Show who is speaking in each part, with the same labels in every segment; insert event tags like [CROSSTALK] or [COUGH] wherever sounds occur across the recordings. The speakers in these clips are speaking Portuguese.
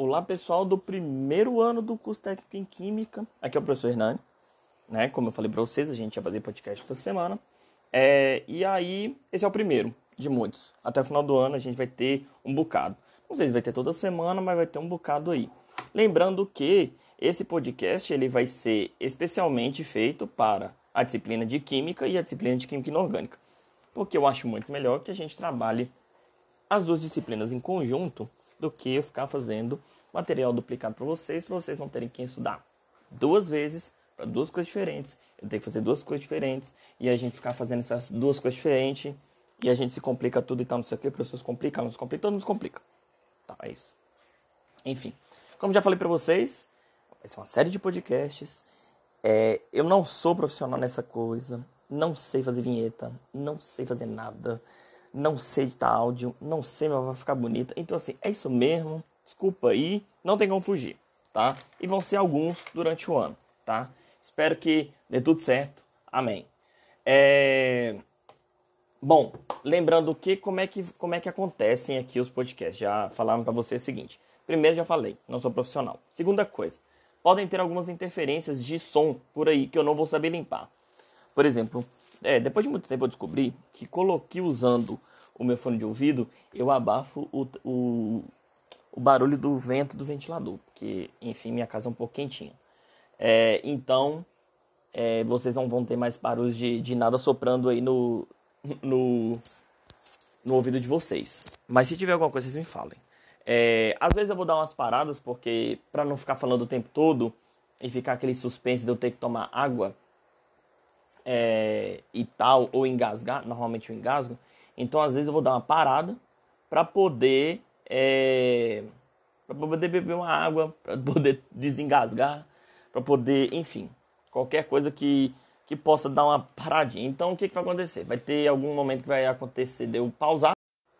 Speaker 1: Olá pessoal do primeiro ano do curso técnico em Química. Aqui é o professor Hernani, né? Como eu falei para vocês, a gente ia fazer podcast essa semana. É, e aí, esse é o primeiro de muitos. Até o final do ano a gente vai ter um bocado. Não sei se vai ter toda semana, mas vai ter um bocado aí. Lembrando que esse podcast ele vai ser especialmente feito para a disciplina de Química e a disciplina de Química Inorgânica. Porque eu acho muito melhor que a gente trabalhe as duas disciplinas em conjunto do que eu ficar fazendo material duplicado para vocês, para vocês não terem que estudar duas vezes para duas coisas diferentes. Eu tenho que fazer duas coisas diferentes e a gente ficar fazendo essas duas coisas diferentes e a gente se complica tudo e tal, não sei o que, professores complicam, não se complica, todo mundo se complica. Tá, é isso. Enfim, como já falei para vocês, vai ser uma série de podcasts. É, eu não sou profissional nessa coisa, não sei fazer vinheta, não sei fazer nada não sei editar áudio, não sei, mas vai ficar bonita. Então, assim, é isso mesmo. Desculpa aí, não tem como fugir, tá? E vão ser alguns durante o ano, tá? Espero que dê tudo certo. Amém. É... Bom, lembrando que como é que como é que acontecem aqui os podcasts? Já falaram para você o seguinte. Primeiro já falei, não sou profissional. Segunda coisa, podem ter algumas interferências de som por aí que eu não vou saber limpar. Por exemplo, é, depois de muito tempo eu descobri que coloquei usando o meu fone de ouvido, eu abafo o, o, o barulho do vento do ventilador, porque, enfim, minha casa é um pouco quentinha. É, então, é, vocês não vão ter mais barulhos de, de nada soprando aí no, no, no ouvido de vocês. Mas se tiver alguma coisa, vocês me falem. É, às vezes eu vou dar umas paradas, porque para não ficar falando o tempo todo e ficar aquele suspense de eu ter que tomar água, é, e tal, ou engasgar, normalmente eu engasgo, então às vezes eu vou dar uma parada para poder é, para poder beber uma água, para poder [LAUGHS] desengasgar, para poder, enfim, qualquer coisa que, que possa dar uma paradinha. Então o que, que vai acontecer? Vai ter algum momento que vai acontecer de eu pausar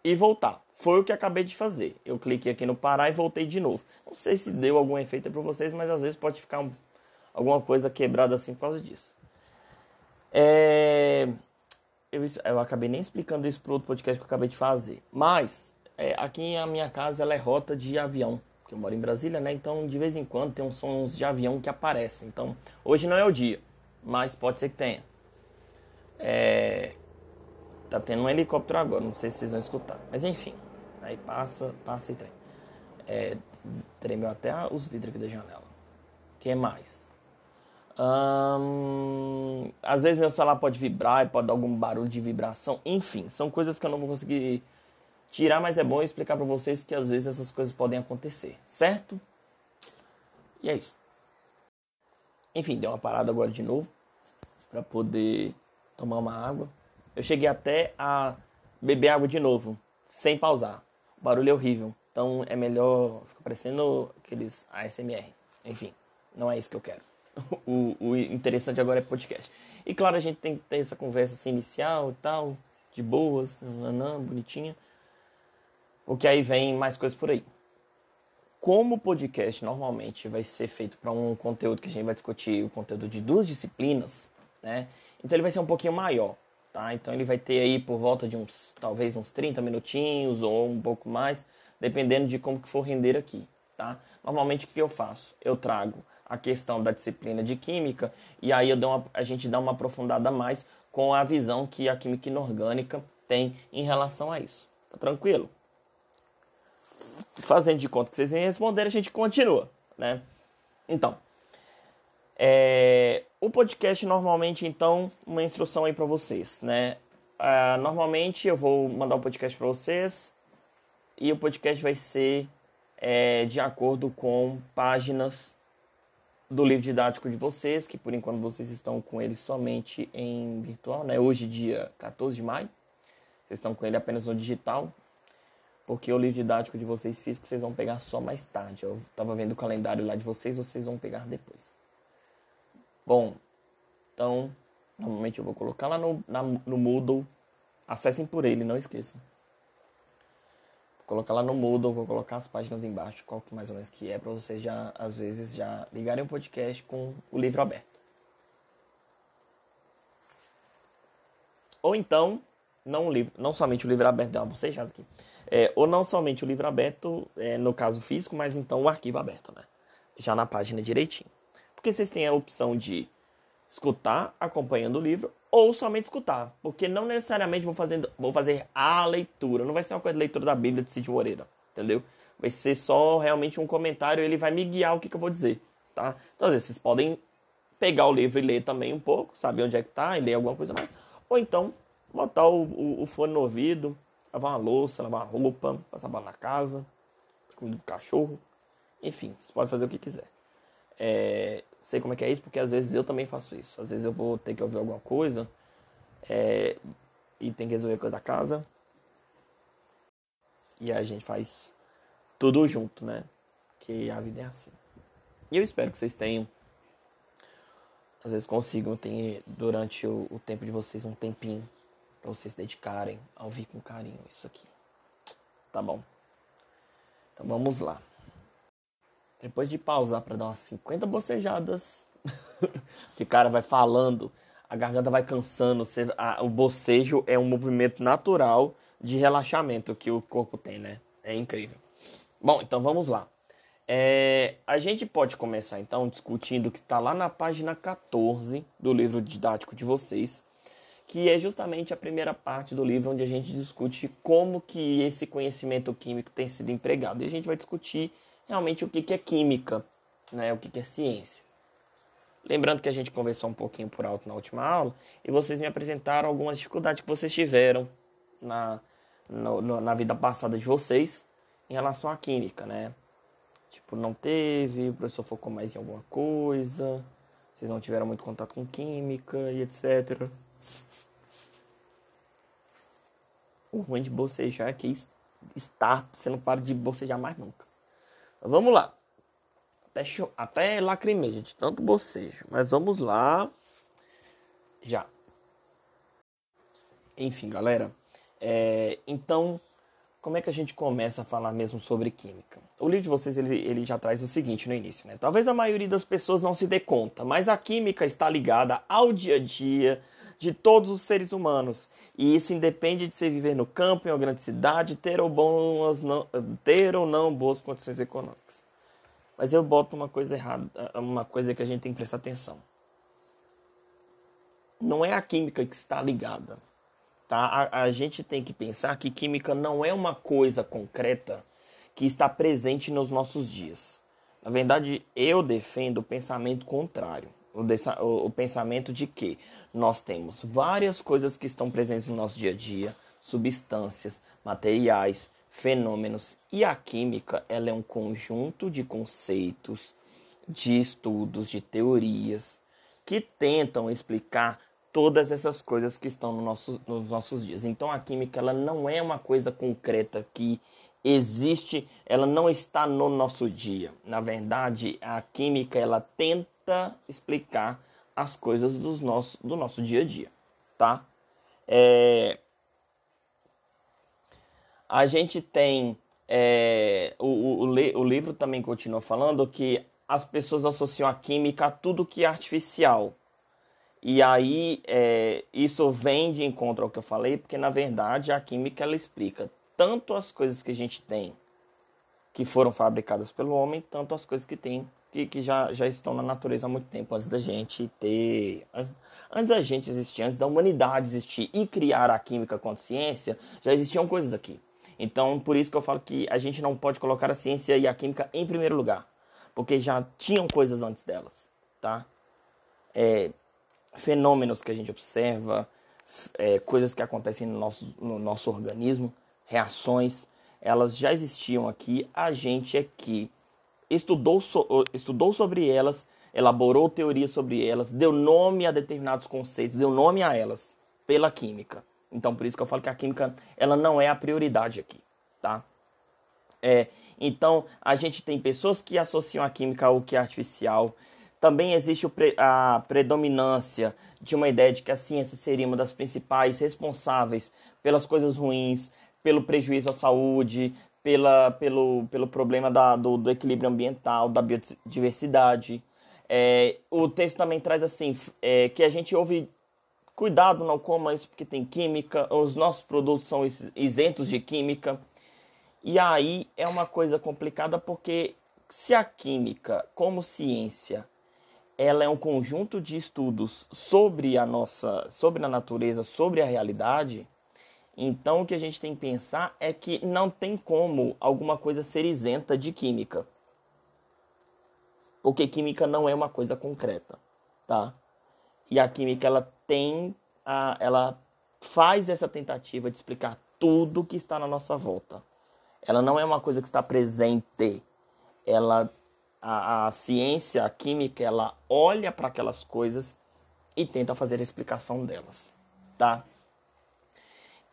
Speaker 1: e voltar. Foi o que acabei de fazer. Eu cliquei aqui no parar e voltei de novo. Não sei se deu algum efeito para vocês, mas às vezes pode ficar um, alguma coisa quebrada assim por causa disso. É... Eu, eu acabei nem explicando isso pro outro podcast que eu acabei de fazer. Mas, é, aqui a minha casa ela é rota de avião. Porque eu moro em Brasília, né? Então, de vez em quando tem uns sons de avião que aparecem. Então, hoje não é o dia, mas pode ser que tenha. É... Tá tendo um helicóptero agora, não sei se vocês vão escutar. Mas enfim, aí passa, passa e trem. É, tremeu até os vidros aqui da janela. que mais? Hum, às vezes meu celular pode vibrar, pode dar algum barulho de vibração. Enfim, são coisas que eu não vou conseguir tirar, mas é bom explicar para vocês que às vezes essas coisas podem acontecer, certo? E é isso. Enfim, deu uma parada agora de novo para poder tomar uma água. Eu cheguei até a beber água de novo, sem pausar. O barulho é horrível, então é melhor ficar parecendo aqueles ASMR. Enfim, não é isso que eu quero o, o interessante agora é podcast. E claro, a gente tem que ter essa conversa assim, inicial e tal, de boas, nanã, bonitinha. Porque aí vem mais coisas por aí. Como o podcast normalmente vai ser feito para um conteúdo que a gente vai discutir, o conteúdo de duas disciplinas, né? Então ele vai ser um pouquinho maior, tá? Então ele vai ter aí por volta de uns, talvez uns 30 minutinhos ou um pouco mais, dependendo de como que for render aqui, tá? Normalmente o que eu faço? Eu trago a questão da disciplina de química e aí uma, a gente dá uma aprofundada mais com a visão que a química inorgânica tem em relação a isso. Tá tranquilo? Fazendo de conta que vocês vêm responder, a gente continua, né? Então, é, o podcast normalmente, então, uma instrução aí para vocês, né? Uh, normalmente eu vou mandar o um podcast para vocês e o podcast vai ser é, de acordo com páginas do livro didático de vocês, que por enquanto vocês estão com ele somente em virtual, né? Hoje, dia 14 de maio, vocês estão com ele apenas no digital, porque o livro didático de vocês físico vocês vão pegar só mais tarde. Eu estava vendo o calendário lá de vocês, vocês vão pegar depois. Bom, então, normalmente eu vou colocar lá no, na, no Moodle. Acessem por ele, não esqueçam colocar lá no Moodle, vou colocar as páginas embaixo, qual que mais ou menos que é, para vocês já, às vezes, já ligarem o podcast com o livro aberto. Ou então, não, livro, não somente o livro aberto, deu uma bocejada aqui, É, ou não somente o livro aberto, é, no caso físico, mas então o arquivo aberto, né? Já na página direitinho. Porque vocês têm a opção de escutar acompanhando o livro ou somente escutar. Porque não necessariamente vou, fazendo, vou fazer a leitura. Não vai ser uma coisa de leitura da Bíblia de Cid Moreira, entendeu? Vai ser só realmente um comentário, ele vai me guiar o que, que eu vou dizer, tá? Então, às vezes, vocês podem pegar o livro e ler também um pouco, saber onde é que tá e ler alguma coisa mais. Ou então, botar o, o, o fone no ouvido, lavar uma louça, lavar uma roupa, passar bola na casa, comida do cachorro. Enfim, você pode fazer o que quiser. É, sei como é que é isso, porque às vezes eu também faço isso. Às vezes eu vou ter que ouvir alguma coisa é, e tem que resolver coisa da casa. E a gente faz tudo junto, né? Que a vida é assim. E eu espero que vocês tenham, às vezes consigam ter durante o, o tempo de vocês um tempinho para vocês se dedicarem a ouvir com carinho isso aqui. Tá bom? Então vamos lá. Depois de pausar para dar umas 50 bocejadas, [LAUGHS] que o cara vai falando, a garganta vai cansando, você, a, o bocejo é um movimento natural de relaxamento que o corpo tem, né? É incrível. Bom, então vamos lá. É, a gente pode começar então discutindo o que está lá na página 14 do livro didático de vocês, que é justamente a primeira parte do livro onde a gente discute como que esse conhecimento químico tem sido empregado. E a gente vai discutir realmente o que, é química, né? o que, é ciência. Lembrando que a gente conversou um pouquinho por alto na última aula e vocês me apresentaram algumas dificuldades que vocês tiveram na, no, na vida passada de vocês em relação à química, né? Tipo, não teve, o professor focou mais em alguma coisa, vocês não tiveram muito contato com química e etc. O ruim de bocejar é que está, você não para de bocejar mais nunca. Vamos lá. Até, até lacrimeja gente, tanto bocejo. Mas vamos lá. Já. Enfim, galera. É, então, como é que a gente começa a falar mesmo sobre química? O livro de vocês ele, ele já traz o seguinte no início, né? Talvez a maioria das pessoas não se dê conta, mas a química está ligada ao dia a dia de todos os seres humanos. E isso independe de você viver no campo, em uma grande cidade, ter ou, bons, não, ter ou não boas condições econômicas. Mas eu boto uma coisa errada, uma coisa que a gente tem que prestar atenção. Não é a química que está ligada. Tá? A, a gente tem que pensar que química não é uma coisa concreta que está presente nos nossos dias. Na verdade, eu defendo o pensamento contrário o, pensamento de que nós temos várias coisas que estão presentes no nosso dia a dia, substâncias, materiais, fenômenos e a química ela é um conjunto de conceitos, de estudos, de teorias que tentam explicar todas essas coisas que estão no nosso, nos nossos dias. Então a química ela não é uma coisa concreta que existe, ela não está no nosso dia. Na verdade, a química ela tenta tenta explicar as coisas dos nosso, do nosso dia a dia, tá? É, a gente tem é, o, o, o, livro também continua falando que as pessoas associam a química a tudo que é artificial. E aí é, isso vem de encontro ao que eu falei, porque na verdade a química ela explica tanto as coisas que a gente tem que foram fabricadas pelo homem, tanto as coisas que tem que, que já, já estão na natureza há muito tempo, antes da gente ter. Antes da gente existir, antes da humanidade existir e criar a química com a ciência, já existiam coisas aqui. Então, por isso que eu falo que a gente não pode colocar a ciência e a química em primeiro lugar, porque já tinham coisas antes delas, tá? É, fenômenos que a gente observa, é, coisas que acontecem no nosso, no nosso organismo, reações, elas já existiam aqui. A gente é que estudou, so, estudou sobre elas, elaborou teorias sobre elas, deu nome a determinados conceitos, deu nome a elas pela química. Então, por isso que eu falo que a química ela não é a prioridade aqui, tá? É, então, a gente tem pessoas que associam a química ao que é artificial. Também existe a predominância de uma ideia de que a ciência seria uma das principais responsáveis pelas coisas ruins, pelo prejuízo à saúde, pela, pelo, pelo problema da, do, do equilíbrio ambiental, da biodiversidade. É, o texto também traz assim é, que a gente ouve cuidado não coma isso porque tem química, os nossos produtos são isentos de química. E aí é uma coisa complicada porque se a química, como ciência, ela é um conjunto de estudos sobre a nossa, sobre a natureza, sobre a realidade, então o que a gente tem que pensar é que não tem como alguma coisa ser isenta de química. Porque química não é uma coisa concreta, tá? E a química ela tem a, ela faz essa tentativa de explicar tudo que está na nossa volta. Ela não é uma coisa que está presente. Ela a, a ciência, a química, ela olha para aquelas coisas e tenta fazer a explicação delas, tá?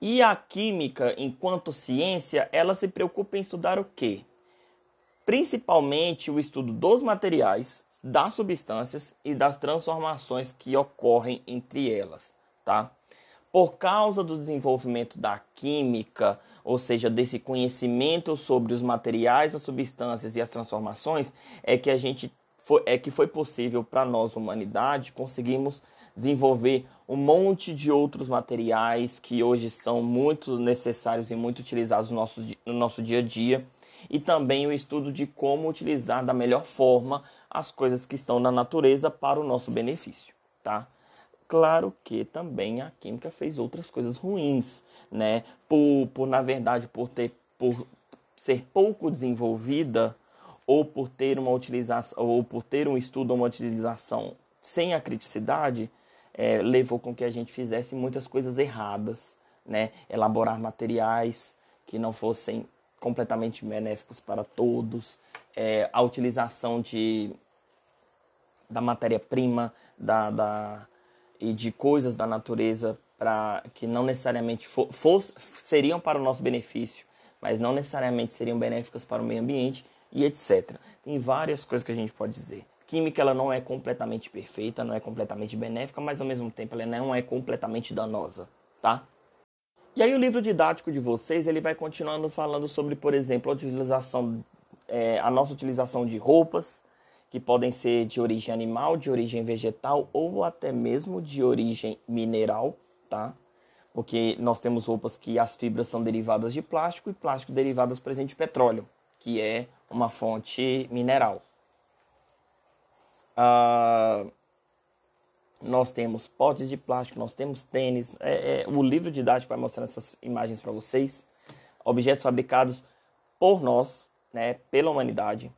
Speaker 1: E a química, enquanto ciência, ela se preocupa em estudar o quê? Principalmente o estudo dos materiais, das substâncias e das transformações que ocorrem entre elas, tá? Por causa do desenvolvimento da química, ou seja, desse conhecimento sobre os materiais, as substâncias e as transformações, é que a gente foi, é que foi possível para nós, humanidade, conseguirmos desenvolver um monte de outros materiais que hoje são muito necessários e muito utilizados no nosso, no nosso dia a dia, e também o estudo de como utilizar da melhor forma as coisas que estão na natureza para o nosso benefício, tá? Claro que também a química fez outras coisas ruins, né? Por, por na verdade, por ter por ser pouco desenvolvida ou por ter uma utilização ou por ter um estudo ou uma utilização sem a criticidade, é, levou com que a gente fizesse muitas coisas erradas, né? Elaborar materiais que não fossem completamente benéficos para todos, é, a utilização de da matéria-prima, da, da e de coisas da natureza para que não necessariamente for, seriam para o nosso benefício, mas não necessariamente seriam benéficas para o meio ambiente e etc. Tem várias coisas que a gente pode dizer. Química ela não é completamente perfeita, não é completamente benéfica, mas ao mesmo tempo ela não é completamente danosa, tá? E aí o livro didático de vocês ele vai continuando falando sobre, por exemplo, a utilização, é, a nossa utilização de roupas, que podem ser de origem animal, de origem vegetal ou até mesmo de origem mineral, tá? Porque nós temos roupas que as fibras são derivadas de plástico e plástico derivadas, por exemplo, de petróleo, que é uma fonte mineral. Ah, nós temos potes de plástico, nós temos tênis. É, é, o livro didático vai mostrar essas imagens para vocês. Objetos fabricados por nós, né, pela humanidade,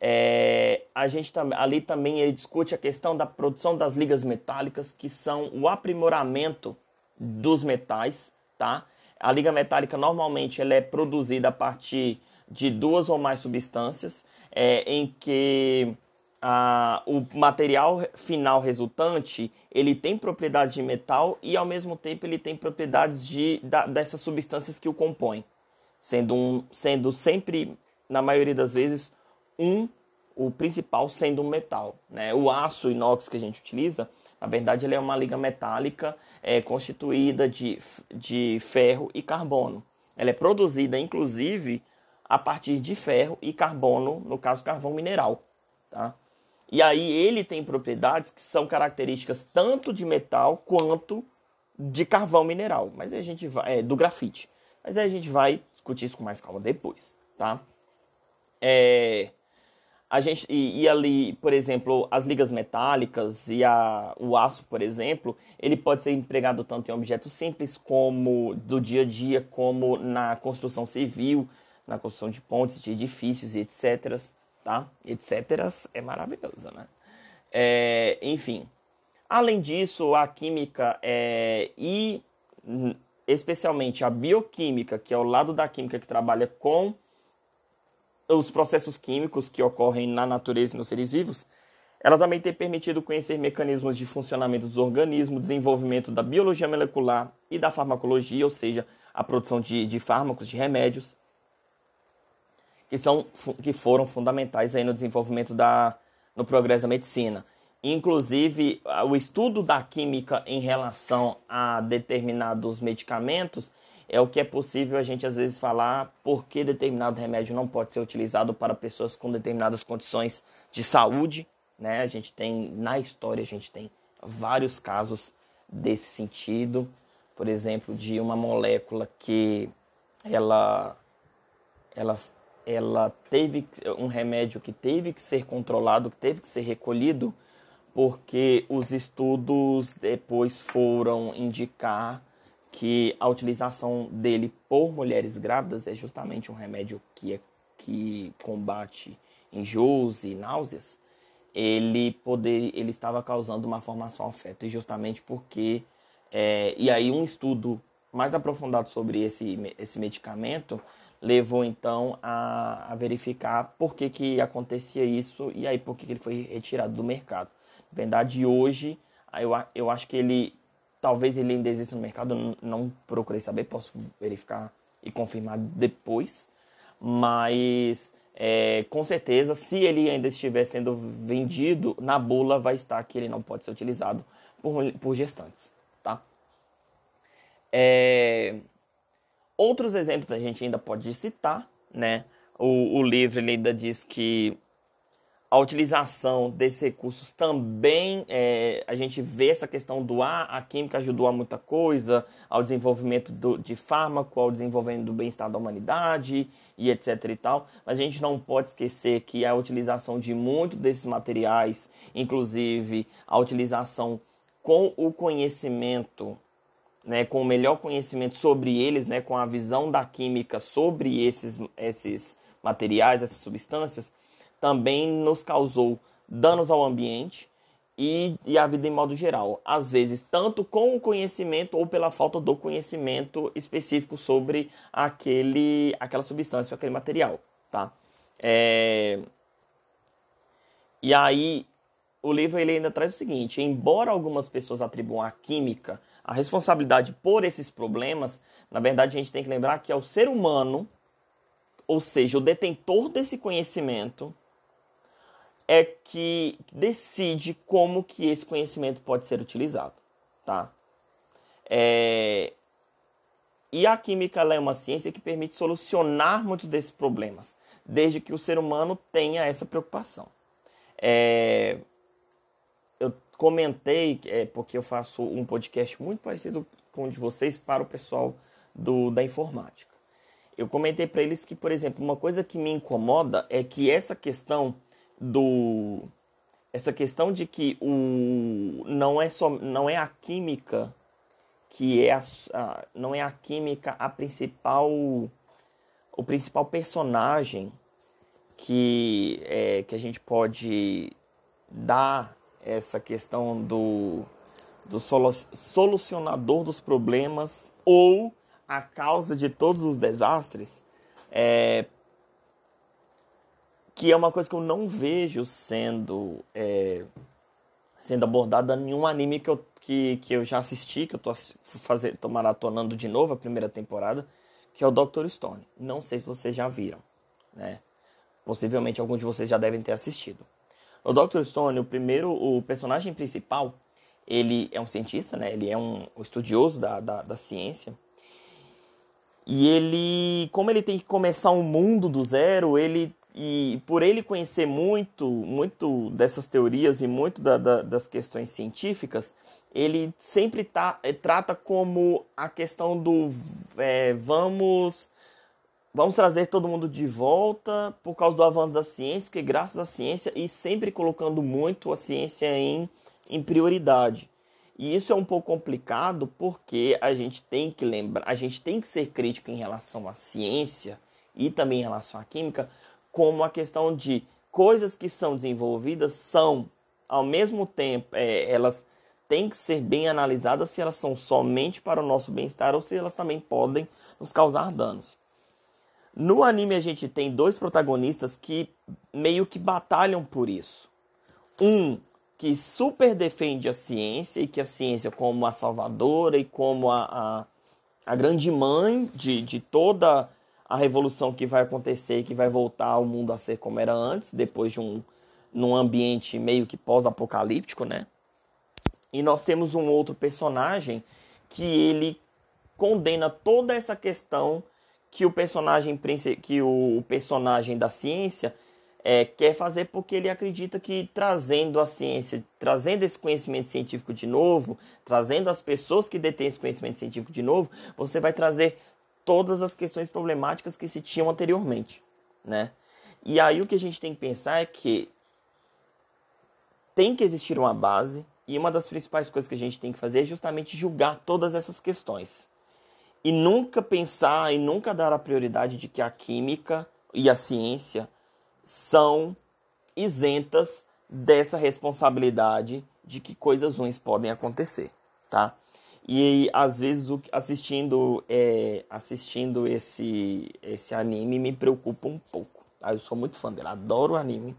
Speaker 1: é, a gente ali também ele discute a questão da produção das ligas metálicas, que são o aprimoramento dos metais, tá? A liga metálica normalmente ela é produzida a partir de duas ou mais substâncias, é, em que a, o material final resultante ele tem propriedades de metal e ao mesmo tempo ele tem propriedades de, da, dessas substâncias que o compõem, sendo, um, sendo sempre, na maioria das vezes, um o principal sendo um metal. Né? O aço inox que a gente utiliza, na verdade, ele é uma liga metálica é, constituída de, de ferro e carbono. Ela é produzida, inclusive, a partir de ferro e carbono, no caso, carvão mineral. Tá? E aí ele tem propriedades que são características tanto de metal quanto de carvão mineral. Mas a gente vai. É, do grafite. Mas aí a gente vai discutir isso com mais calma depois. Tá? É, a gente e, e, ali, por exemplo, as ligas metálicas e a, o aço, por exemplo, ele pode ser empregado tanto em objetos simples como do dia a dia, como na construção civil, na construção de pontes, de edifícios e etc. Tá? Etc. é maravilhoso, né? É, enfim, além disso, a química é, e especialmente a bioquímica, que é o lado da química que trabalha com os processos químicos que ocorrem na natureza e nos seres vivos, ela também tem permitido conhecer mecanismos de funcionamento dos organismos, desenvolvimento da biologia molecular e da farmacologia, ou seja, a produção de, de fármacos, de remédios, que, são, que foram fundamentais aí no desenvolvimento da, no progresso da medicina. Inclusive, o estudo da química em relação a determinados medicamentos é o que é possível a gente às vezes falar por que determinado remédio não pode ser utilizado para pessoas com determinadas condições de saúde, né? A gente tem na história a gente tem vários casos desse sentido, por exemplo, de uma molécula que ela ela, ela teve um remédio que teve que ser controlado, que teve que ser recolhido, porque os estudos depois foram indicar que a utilização dele por mulheres grávidas é justamente um remédio que, é, que combate enjoos e náuseas, ele poder ele estava causando uma formação ao feto, e justamente porque é, e aí um estudo mais aprofundado sobre esse, esse medicamento levou então a, a verificar por que, que acontecia isso e aí por que, que ele foi retirado do mercado. Na verdade, hoje eu, eu acho que ele talvez ele ainda exista no mercado, não, procurei saber, posso verificar e confirmar depois, mas é, com certeza, se ele ainda estiver sendo vendido, na bula vai estar que ele não pode ser utilizado por, por gestantes. Tá? É, outros exemplos a gente ainda pode citar. Né? O, o livro ainda diz que a utilização desses recursos também é, a gente vê essa questão do ah, a química ajudou a muita coisa, ao desenvolvimento do, de fármaco, ao desenvolvimento do bem-estar da humanidade e etc e tal, mas a gente não pode esquecer que a utilização de muitos desses materiais, inclusive a utilização com o conhecimento, né, com o melhor conhecimento sobre eles, né, com a visão da química sobre esses, esses materiais, essas substâncias, também nos causou danos ao ambiente e, e à vida em modo geral. Às vezes, tanto com o conhecimento ou pela falta do conhecimento específico sobre aquele, aquela substância, aquele material. Tá? É... E aí, o livro ele ainda traz o seguinte: embora algumas pessoas atribuam à química a responsabilidade por esses problemas, na verdade a gente tem que lembrar que é o ser humano, ou seja, o detentor desse conhecimento, é que decide como que esse conhecimento pode ser utilizado, tá? É... E a química é uma ciência que permite solucionar muitos desses problemas, desde que o ser humano tenha essa preocupação. É... Comentei, é, porque eu faço um podcast muito parecido com o de vocês para o pessoal do, da informática. Eu comentei para eles que, por exemplo, uma coisa que me incomoda é que essa questão do essa questão de que o não é só não é a química que é a, a, não é a química a principal o principal personagem que é, que a gente pode dar essa questão do do solu, solucionador dos problemas ou a causa de todos os desastres é, que é uma coisa que eu não vejo sendo é, sendo abordada em nenhum anime que eu, que, que eu já assisti, que eu tô, fazendo, tô maratonando de novo a primeira temporada, que é o Dr. Stone. Não sei se vocês já viram, né? Possivelmente alguns de vocês já devem ter assistido. O Dr. Stone, o primeiro, o personagem principal, ele é um cientista, né? Ele é um, estudioso da, da, da ciência. E ele, como ele tem que começar um mundo do zero, ele e por ele conhecer muito, muito dessas teorias e muito da, da, das questões científicas, ele sempre tá, é, trata como a questão do é, vamos vamos trazer todo mundo de volta por causa do avanço da ciência, porque graças à ciência e sempre colocando muito a ciência em, em prioridade. E isso é um pouco complicado porque a gente tem que lembrar, a gente tem que ser crítico em relação à ciência e também em relação à química, como a questão de coisas que são desenvolvidas são, ao mesmo tempo, é, elas têm que ser bem analisadas se elas são somente para o nosso bem-estar ou se elas também podem nos causar danos. No anime a gente tem dois protagonistas que meio que batalham por isso. Um que super defende a ciência e que a ciência como a salvadora e como a, a, a grande mãe de, de toda a revolução que vai acontecer e que vai voltar ao mundo a ser como era antes, depois de um num ambiente meio que pós-apocalíptico, né? E nós temos um outro personagem que ele condena toda essa questão que o personagem que o personagem da ciência é, quer fazer porque ele acredita que trazendo a ciência, trazendo esse conhecimento científico de novo, trazendo as pessoas que detêm esse conhecimento científico de novo, você vai trazer todas as questões problemáticas que se tinham anteriormente, né? E aí o que a gente tem que pensar é que tem que existir uma base e uma das principais coisas que a gente tem que fazer é justamente julgar todas essas questões. E nunca pensar e nunca dar a prioridade de que a química e a ciência são isentas dessa responsabilidade de que coisas ruins podem acontecer, tá? E às vezes assistindo é, assistindo esse esse anime me preocupa um pouco. Tá? Eu sou muito fã dele, adoro o anime,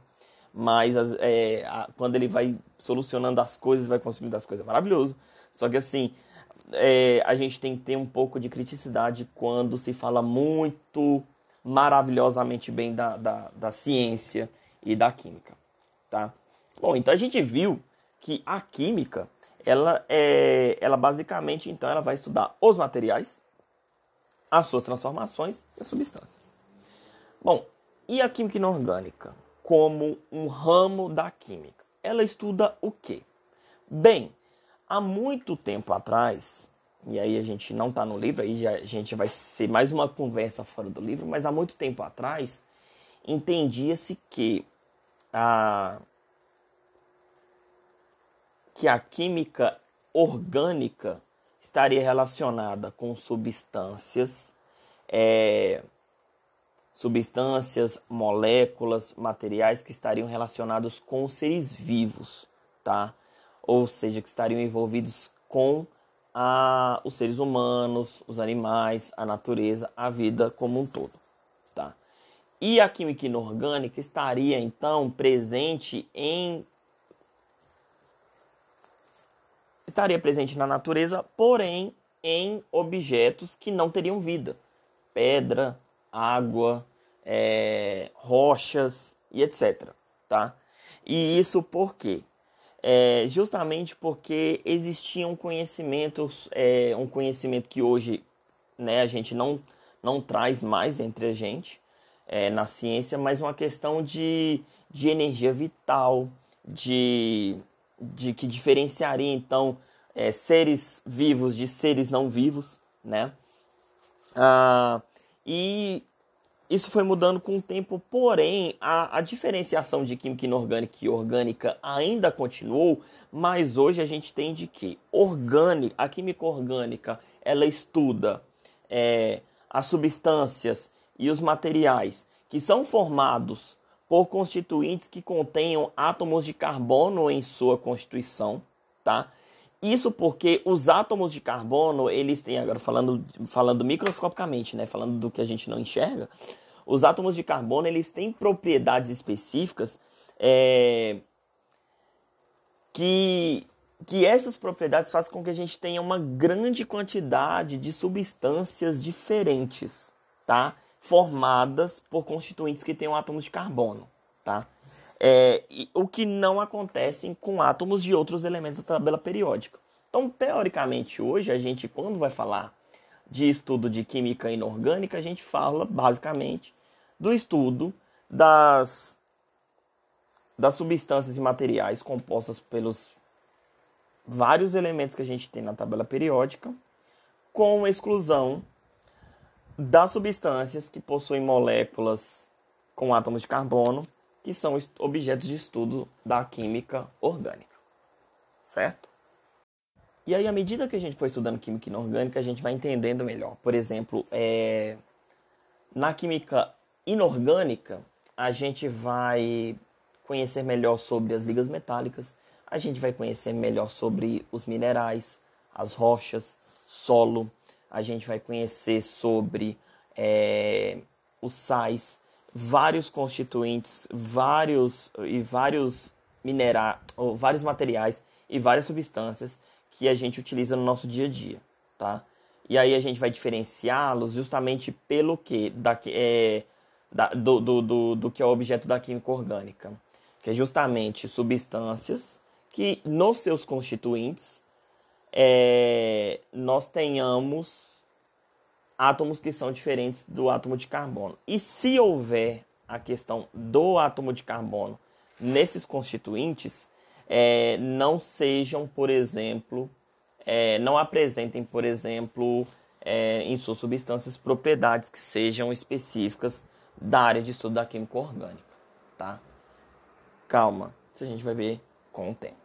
Speaker 1: mas é, quando ele vai solucionando as coisas, vai construindo as coisas, é maravilhoso. Só que assim é, a gente tem que ter um pouco de criticidade quando se fala muito maravilhosamente bem da, da, da ciência e da química, tá? Bom, então a gente viu que a química ela é, ela basicamente então ela vai estudar os materiais, as suas transformações e as substâncias. Bom, e a química inorgânica como um ramo da química? Ela estuda o quê? Bem, há muito tempo atrás, e aí a gente não está no livro, aí já, a gente vai ser mais uma conversa fora do livro, mas há muito tempo atrás entendia-se que a que a química orgânica estaria relacionada com substâncias, é, substâncias, moléculas, materiais que estariam relacionados com os seres vivos, tá? Ou seja, que estariam envolvidos com a, os seres humanos, os animais, a natureza, a vida como um todo, tá? E a química inorgânica estaria então presente em estaria presente na natureza, porém em objetos que não teriam vida. Pedra, água, é, rochas e etc. Tá? E isso por quê? É, justamente porque existia um conhecimento, é, um conhecimento que hoje né, a gente não, não traz mais entre a gente é, na ciência, mas uma questão de, de energia vital, de de que diferenciaria então é, seres vivos de seres não vivos, né? Ah, e isso foi mudando com o tempo, porém a, a diferenciação de química inorgânica e orgânica ainda continuou, mas hoje a gente tem de que orgânica, a química orgânica ela estuda é, as substâncias e os materiais que são formados por constituintes que contenham átomos de carbono em sua constituição, tá? Isso porque os átomos de carbono, eles têm, agora falando, falando microscopicamente, né? Falando do que a gente não enxerga, os átomos de carbono, eles têm propriedades específicas é, que, que essas propriedades fazem com que a gente tenha uma grande quantidade de substâncias diferentes, tá? formadas por constituintes que tenham átomos de carbono, tá? É, o que não acontece com átomos de outros elementos da tabela periódica. Então, teoricamente, hoje, a gente, quando vai falar de estudo de química inorgânica, a gente fala, basicamente, do estudo das, das substâncias e materiais compostas pelos vários elementos que a gente tem na tabela periódica, com exclusão das substâncias que possuem moléculas com átomos de carbono, que são objetos de estudo da química orgânica. Certo? E aí, à medida que a gente for estudando química inorgânica, a gente vai entendendo melhor. Por exemplo, é... na química inorgânica, a gente vai conhecer melhor sobre as ligas metálicas, a gente vai conhecer melhor sobre os minerais, as rochas, solo, a gente vai conhecer sobre é, os sais, vários constituintes, vários e vários minerais, vários materiais e várias substâncias que a gente utiliza no nosso dia a dia, tá? E aí a gente vai diferenciá-los justamente pelo que da, é, da, do, do, do, do que é o objeto da química orgânica, que é justamente substâncias que nos seus constituintes é, nós tenhamos átomos que são diferentes do átomo de carbono. E se houver a questão do átomo de carbono nesses constituintes, é, não sejam, por exemplo, é, não apresentem, por exemplo, é, em suas substâncias propriedades que sejam específicas da área de estudo da química orgânica, tá? Calma, isso a gente vai ver com o tempo.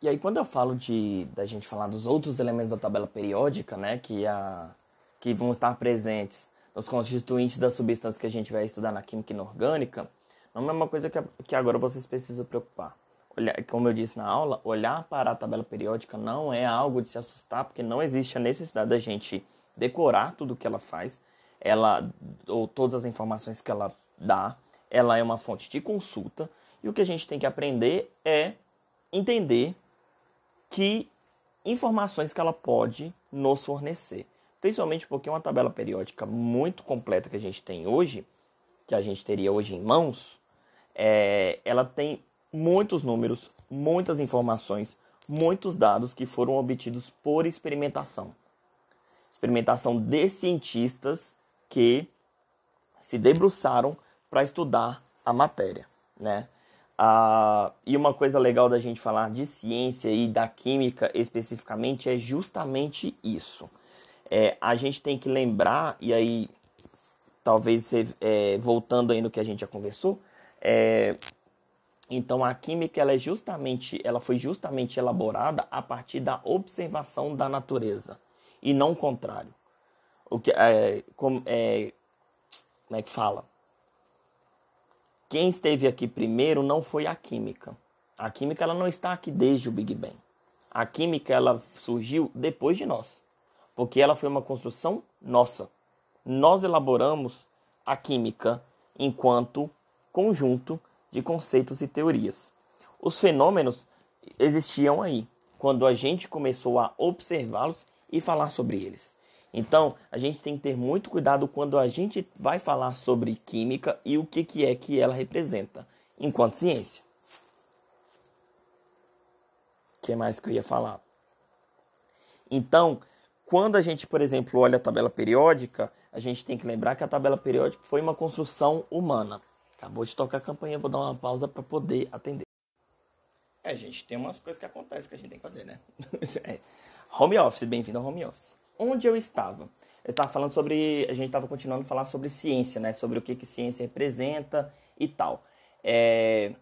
Speaker 1: E aí quando eu falo de da gente falar dos outros elementos da tabela periódica, né, que a que vão estar presentes nos constituintes das substâncias que a gente vai estudar na química inorgânica, não é uma coisa que, que agora vocês precisam preocupar. Olhar, como eu disse na aula, olhar para a tabela periódica não é algo de se assustar, porque não existe a necessidade da gente decorar tudo que ela faz, ela ou todas as informações que ela dá, ela é uma fonte de consulta, e o que a gente tem que aprender é entender que informações que ela pode nos fornecer. Principalmente porque uma tabela periódica muito completa que a gente tem hoje, que a gente teria hoje em mãos, é, ela tem muitos números, muitas informações, muitos dados que foram obtidos por experimentação. Experimentação de cientistas que se debruçaram para estudar a matéria, né? Ah, e uma coisa legal da gente falar de ciência e da química especificamente é justamente isso. É, a gente tem que lembrar, e aí talvez é, voltando aí no que a gente já conversou, é, então a química ela é justamente, ela foi justamente elaborada a partir da observação da natureza e não o contrário. O que é, como, é, como é que fala? Quem esteve aqui primeiro não foi a química. A química ela não está aqui desde o Big Bang. A química ela surgiu depois de nós, porque ela foi uma construção nossa. Nós elaboramos a química enquanto conjunto de conceitos e teorias. Os fenômenos existiam aí, quando a gente começou a observá-los e falar sobre eles. Então, a gente tem que ter muito cuidado quando a gente vai falar sobre química e o que, que é que ela representa enquanto ciência. O que mais que eu ia falar? Então, quando a gente, por exemplo, olha a tabela periódica, a gente tem que lembrar que a tabela periódica foi uma construção humana. Acabou de tocar a campanha, vou dar uma pausa para poder atender. É, gente, tem umas coisas que acontecem que a gente tem que fazer, né? [LAUGHS] é. Home office, bem-vindo ao home office onde eu estava? Eu estava falando sobre. A gente estava continuando a falar sobre ciência, né? Sobre o que, que ciência representa e tal. É,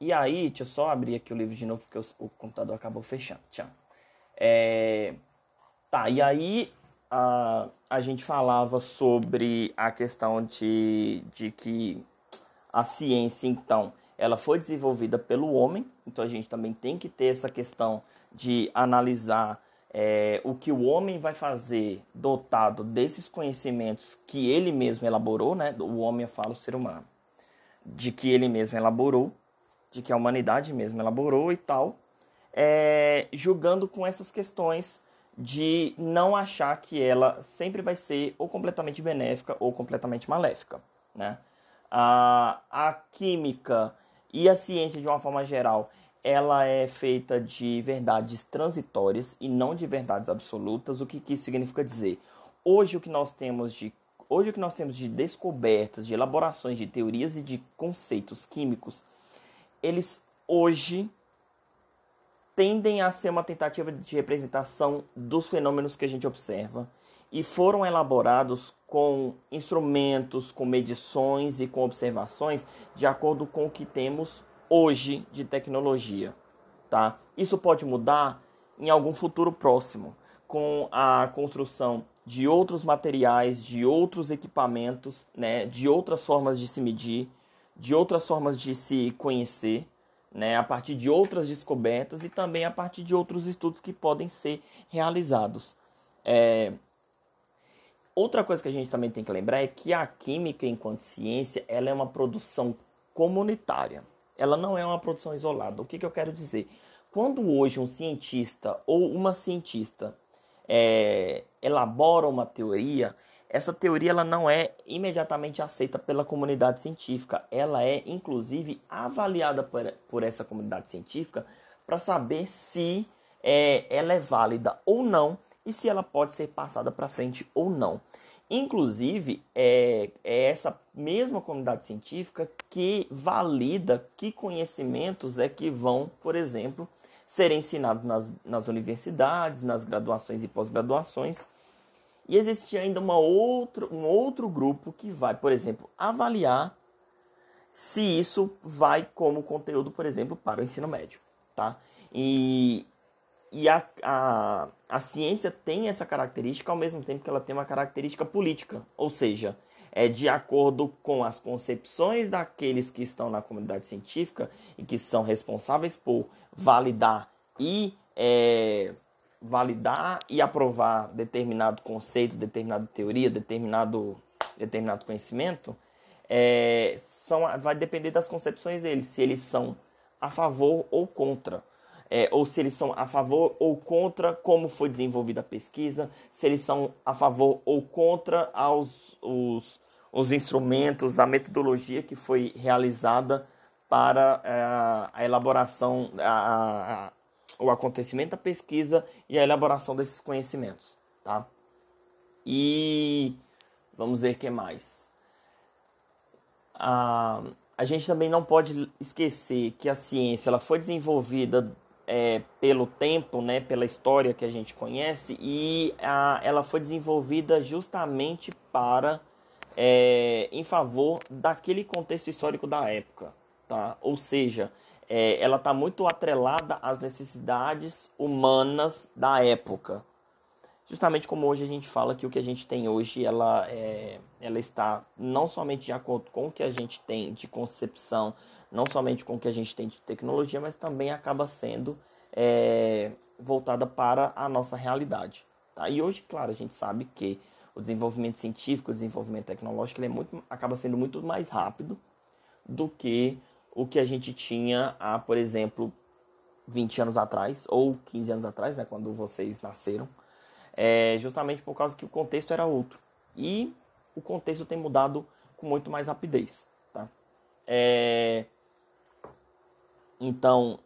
Speaker 1: e aí, deixa eu só abrir aqui o livro de novo, porque o, computador acabou fechando. Tchau. É, tá, e aí a, a gente falava sobre a questão de, de que a ciência, então, ela foi desenvolvida pelo homem, então a gente também tem que ter essa questão de analisar é, o que o homem vai fazer dotado desses conhecimentos que ele mesmo elaborou, né? O homem, eu falo, o ser humano. De que ele mesmo elaborou, de que a humanidade mesmo elaborou e tal, é, julgando com essas questões de não achar que ela sempre vai ser ou completamente benéfica ou completamente maléfica, né? A, a química e a ciência de uma forma geral, ela é feita de verdades transitórias e não de verdades absolutas. O que, que isso significa dizer? Hoje o que nós temos de hoje o que nós temos de descobertas, de elaborações de teorias e de conceitos químicos, eles hoje tendem a ser uma tentativa de representação dos fenômenos que a gente observa e foram elaborados com instrumentos, com medições e com observações de acordo com o que temos hoje de tecnologia, tá? Isso pode mudar em algum futuro próximo, com a construção de outros materiais, de outros equipamentos, né, de outras formas de se medir, de outras formas de se conhecer, né, a partir de outras descobertas e também a partir de outros estudos que podem ser realizados. É... Outra coisa que a gente também tem que lembrar é que a química, enquanto ciência, ela é uma produção comunitária ela não é uma produção isolada. O que, que eu quero dizer? Quando hoje um cientista ou uma cientista é, elabora uma teoria, essa teoria ela não é imediatamente aceita pela comunidade científica. Ela é, inclusive, avaliada por, por essa comunidade científica para saber se é, ela é válida ou não e se ela pode ser passada para frente ou não. Inclusive, é, é essa mesma comunidade científica que valida que conhecimentos é que vão, por exemplo, ser ensinados nas, nas universidades, nas graduações e pós-graduações. E existe ainda uma outro, um outro grupo que vai, por exemplo, avaliar se isso vai como conteúdo, por exemplo, para o ensino médio, tá? E, e a, a, a ciência tem essa característica ao mesmo tempo que ela tem uma característica política, ou seja, é de acordo com as concepções daqueles que estão na comunidade científica e que são responsáveis por validar e é, validar e aprovar determinado conceito, determinada teoria, determinado, determinado conhecimento, é, são, vai depender das concepções deles, se eles são a favor ou contra. É, ou se eles são a favor ou contra como foi desenvolvida a pesquisa, se eles são a favor ou contra aos, os, os instrumentos, a metodologia que foi realizada para é, a elaboração, a, a, o acontecimento da pesquisa e a elaboração desses conhecimentos, tá? E vamos ver o que mais a, a gente também não pode esquecer que a ciência ela foi desenvolvida é, pelo tempo, né, pela história que a gente conhece, e a, ela foi desenvolvida justamente para é, em favor daquele contexto histórico da época, tá? Ou seja, é, ela está muito atrelada às necessidades humanas da época, justamente como hoje a gente fala que o que a gente tem hoje ela, é, ela está não somente de acordo com o que a gente tem de concepção, não somente com o que a gente tem de tecnologia, mas também acaba sendo é, voltada para a nossa realidade. Tá? E hoje, claro, a gente sabe que o desenvolvimento científico, o desenvolvimento tecnológico, ele é muito, acaba sendo muito mais rápido do que o que a gente tinha há, por exemplo, 20 anos atrás, ou 15 anos atrás, né, quando vocês nasceram é, justamente por causa que o contexto era outro. E o contexto tem mudado com muito mais rapidez. Tá? É, então,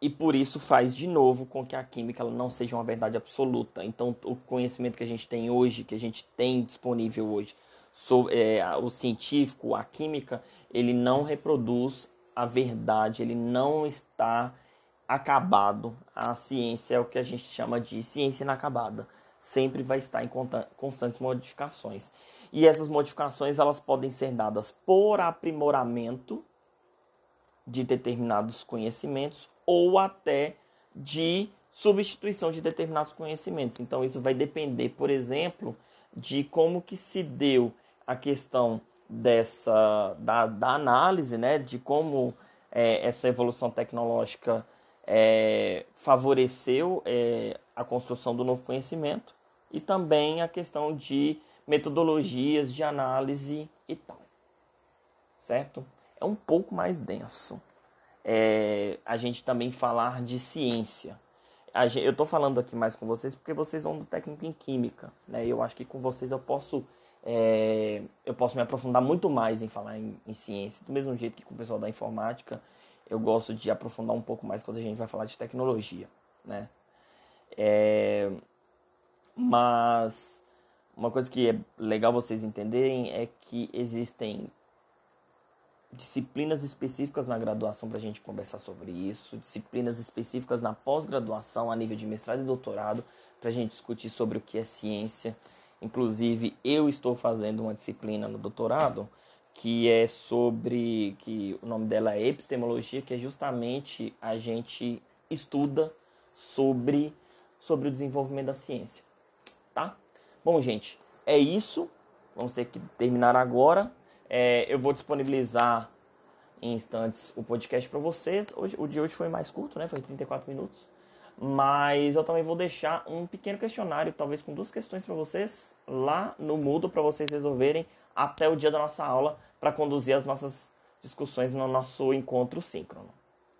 Speaker 1: e por isso faz de novo com que a química ela não seja uma verdade absoluta. Então, o conhecimento que a gente tem hoje, que a gente tem disponível hoje, sobre, é, o científico, a química, ele não reproduz a verdade, ele não está acabado. A ciência é o que a gente chama de ciência inacabada sempre vai estar em constantes modificações. E essas modificações elas podem ser dadas por aprimoramento de determinados conhecimentos ou até de substituição de determinados conhecimentos. Então isso vai depender, por exemplo, de como que se deu a questão dessa da, da análise, né, de como é, essa evolução tecnológica é, favoreceu é, a construção do novo conhecimento e também a questão de metodologias de análise e tal. Certo? É um pouco mais denso. É, a gente também falar de ciência. Gente, eu estou falando aqui mais com vocês porque vocês vão do técnico em química. Né? Eu acho que com vocês eu posso, é, eu posso me aprofundar muito mais em falar em, em ciência. Do mesmo jeito que com o pessoal da informática, eu gosto de aprofundar um pouco mais quando a gente vai falar de tecnologia. Né? É, mas uma coisa que é legal vocês entenderem é que existem disciplinas específicas na graduação para a gente conversar sobre isso, disciplinas específicas na pós-graduação a nível de mestrado e doutorado para a gente discutir sobre o que é ciência. Inclusive, eu estou fazendo uma disciplina no doutorado que é sobre que o nome dela é epistemologia, que é justamente a gente estuda sobre sobre o desenvolvimento da ciência, tá? Bom, gente, é isso. Vamos ter que terminar agora. É, eu vou disponibilizar em instantes o podcast para vocês. Hoje, o de hoje foi mais curto, né? Foi 34 minutos. Mas eu também vou deixar um pequeno questionário, talvez com duas questões para vocês, lá no Moodle, para vocês resolverem até o dia da nossa aula para conduzir as nossas discussões no nosso encontro síncrono.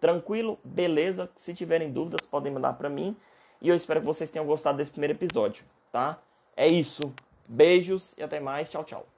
Speaker 1: Tranquilo? Beleza? Se tiverem dúvidas, podem mandar para mim. E eu espero que vocês tenham gostado desse primeiro episódio, tá? É isso. Beijos e até mais. Tchau, tchau.